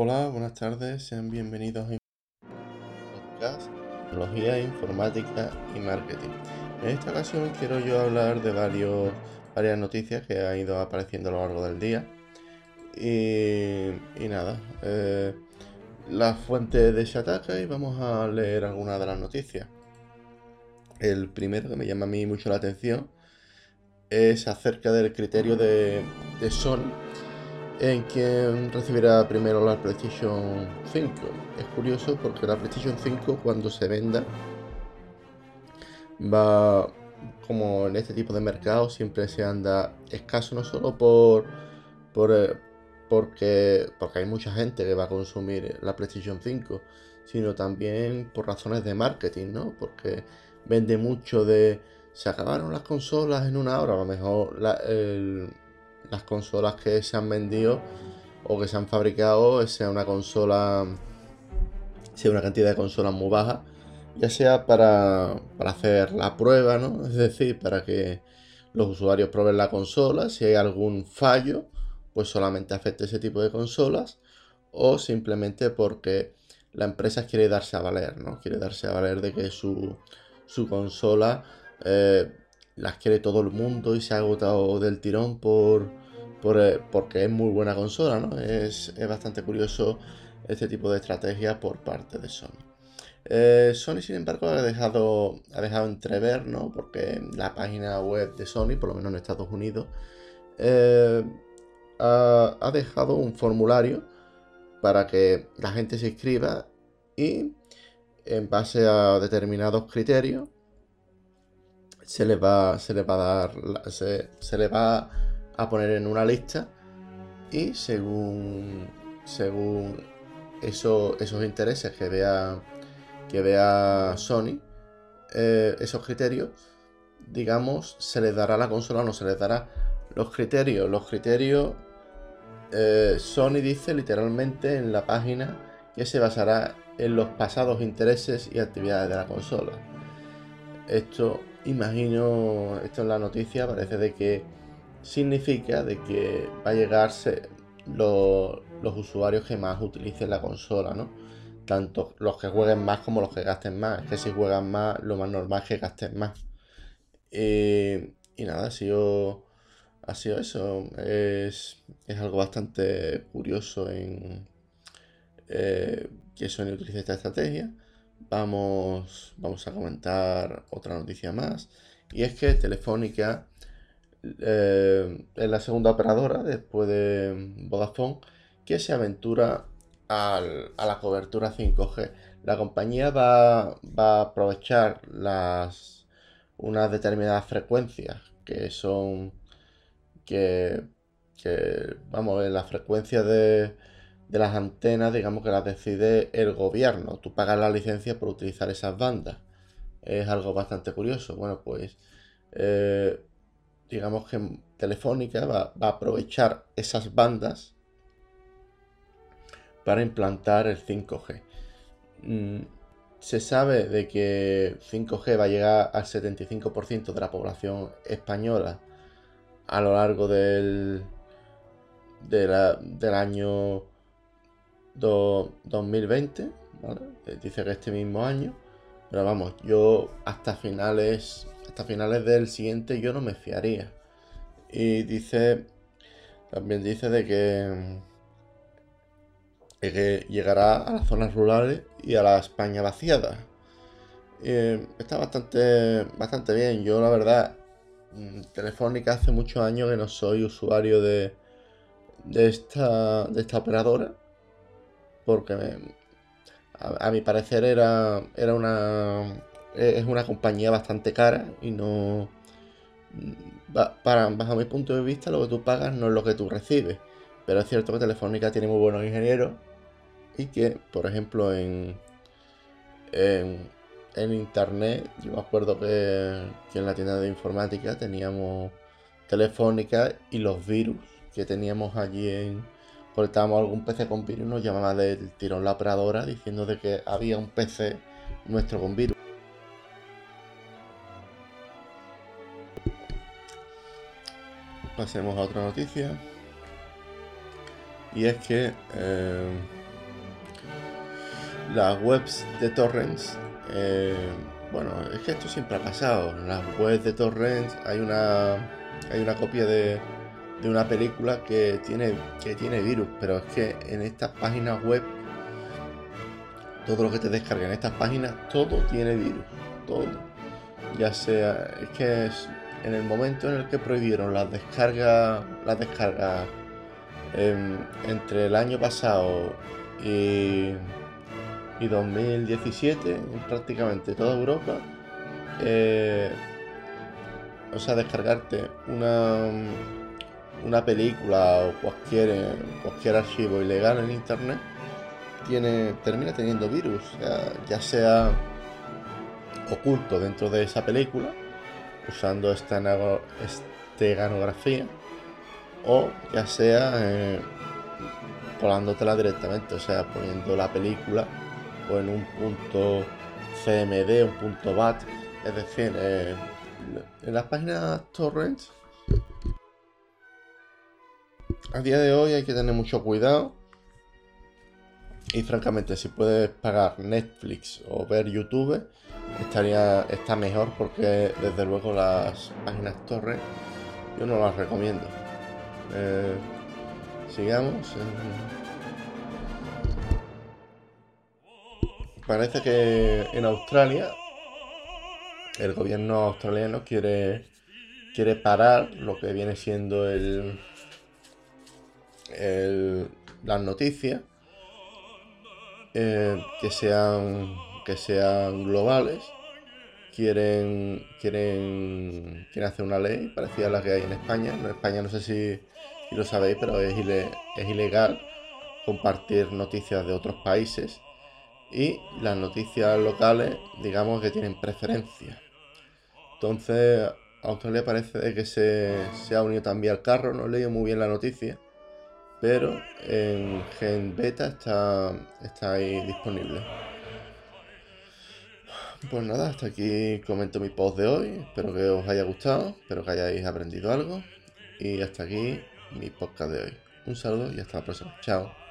Hola, buenas tardes, sean bienvenidos a podcast Tecnología, Informática y Marketing. En esta ocasión quiero yo hablar de varios, varias noticias que han ido apareciendo a lo largo del día. Y, nada, eh, la fuente de Shataka y vamos a leer algunas de las noticias. El primero que me llama a mí mucho la atención es acerca del criterio de, de Sony en quien recibirá primero la PlayStation 5. Es curioso porque la PlayStation 5 cuando se venda va como en este tipo de mercado siempre se anda escaso no solo por, por eh, porque, porque hay mucha gente que va a consumir la PlayStation 5, sino también por razones de marketing, ¿no? Porque vende mucho de se acabaron las consolas en una hora, a lo mejor las consolas que se han vendido o que se han fabricado sea una consola, sea una cantidad de consolas muy baja, ya sea para, para hacer la prueba, ¿no? Es decir, para que los usuarios prueben la consola, si hay algún fallo, pues solamente afecte ese tipo de consolas, o simplemente porque la empresa quiere darse a valer, ¿no? Quiere darse a valer de que su, su consola eh, las quiere todo el mundo y se ha agotado del tirón por, eh, porque es muy buena consola, ¿no? Es, bastante curioso este tipo de estrategia por parte de Sony. Eh, Sony, sin embargo, ha dejado, ha dejado entrever, ¿no? Porque la página web de Sony, por lo menos en Estados Unidos, ha, ha, dejado un formulario para que la gente se inscriba y en base a determinados criterios se le va, se le va a dar, se, se va a poner en una lista y según, según eso, esos intereses que vea, que vea Sony, eh, esos criterios, digamos, se les dará la consola o no se les dará los criterios. Los criterios, eh, Sony dice literalmente en la página que se basará en los pasados intereses y actividades de la consola. Esto imagino, esto en la noticia parece de que significa de que va a llegarse los, usuarios que más utilicen la consola, ¿no? Tanto los que jueguen más como los que gasten más. Es que si juegan más, lo más normal es que gasten más. y nada, ha sido, ha sido eso. Es, algo bastante curioso en eh, que Sony utilice esta estrategia vamos, vamos a comentar otra noticia más. Y es que Telefónica eh, es la segunda operadora después de Vodafone que se aventura a la cobertura 5G. La compañía va, a aprovechar las unas determinadas frecuencias que son que, vamos, la frecuencia de de las antenas, digamos que las decide el gobierno. Tú pagas la licencia por utilizar esas bandas. Es algo bastante curioso. Bueno, pues eh, digamos que Telefónica va, a aprovechar esas bandas para implantar el 5G. Mm, se sabe de que 5G va a llegar al 75% de la población española a lo largo del, del año 2020, eh, Dice que este mismo año. Pero vamos, yo hasta finales, hasta finales del siguiente yo no me fiaría. Y dice, también dice de que, que llegará a las zonas rurales y a la España vaciada. está bastante, bastante bien. Yo la verdad, mm, Telefónica hace muchos años que no soy usuario de, de, esta, de esta operadora porque a, mi parecer era, era una es una compañía bastante cara y no para bajo mi punto de vista lo que tú pagas no es lo que tú recibes. Pero es cierto que Telefónica tiene muy buenos ingenieros y que por ejemplo en en, internet yo me acuerdo que, que en la tienda de informática teníamos Telefónica y los virus que teníamos allí en, estábamos algún PC con virus, nos llamaba del tirón la operadora diciendo de que había un PC nuestro con virus. Pasemos a otra noticia. Y es que, eh, las webs de torrents, eh, bueno, es que esto siempre ha pasado. En las webs de torrents hay una, hay una copia de, de una película que tiene, que tiene virus, pero es que en estas páginas web, todo lo que te descarga en estas páginas, todo tiene virus, todo. Ya sea, es que en el momento en el que prohibieron las descargas, las descargas entre el año pasado y, y 2017, en prácticamente toda Europa, eh, o sea, descargarte una, una película o cualquier, cualquier archivo ilegal en internet tiene, termina teniendo virus, ya sea oculto dentro de esa película, usando esteganografía, o ya sea eh, colándotela directamente, o sea, poniendo la película o en un punto CMD, un punto BAT, es decir, eh, en las páginas torrents a día de hoy hay que tener mucho cuidado. Y francamente, si puedes pagar Netflix o ver YouTube, estaría está mejor porque desde luego las páginas torres yo no las recomiendo. Eh, sigamos. Parece que en Australia el gobierno australiano quiere quiere parar lo que viene siendo el las noticias eh, que sean que sean globales quieren quieren quieren hacer una ley parecida a la que hay en España. En España no sé si, lo sabéis pero es, es ilegal compartir noticias de otros países y las noticias locales digamos que tienen preferencia. Entonces Australia parece que se, se ha unido también al carro no he leído muy bien la noticia pero en Gen Beta está, está ahí disponible. Pues nada, hasta aquí comento mi post de hoy. Espero que os haya gustado, espero que hayáis aprendido algo. Y hasta aquí mi podcast de hoy. Un saludo y hasta la próxima. Chao.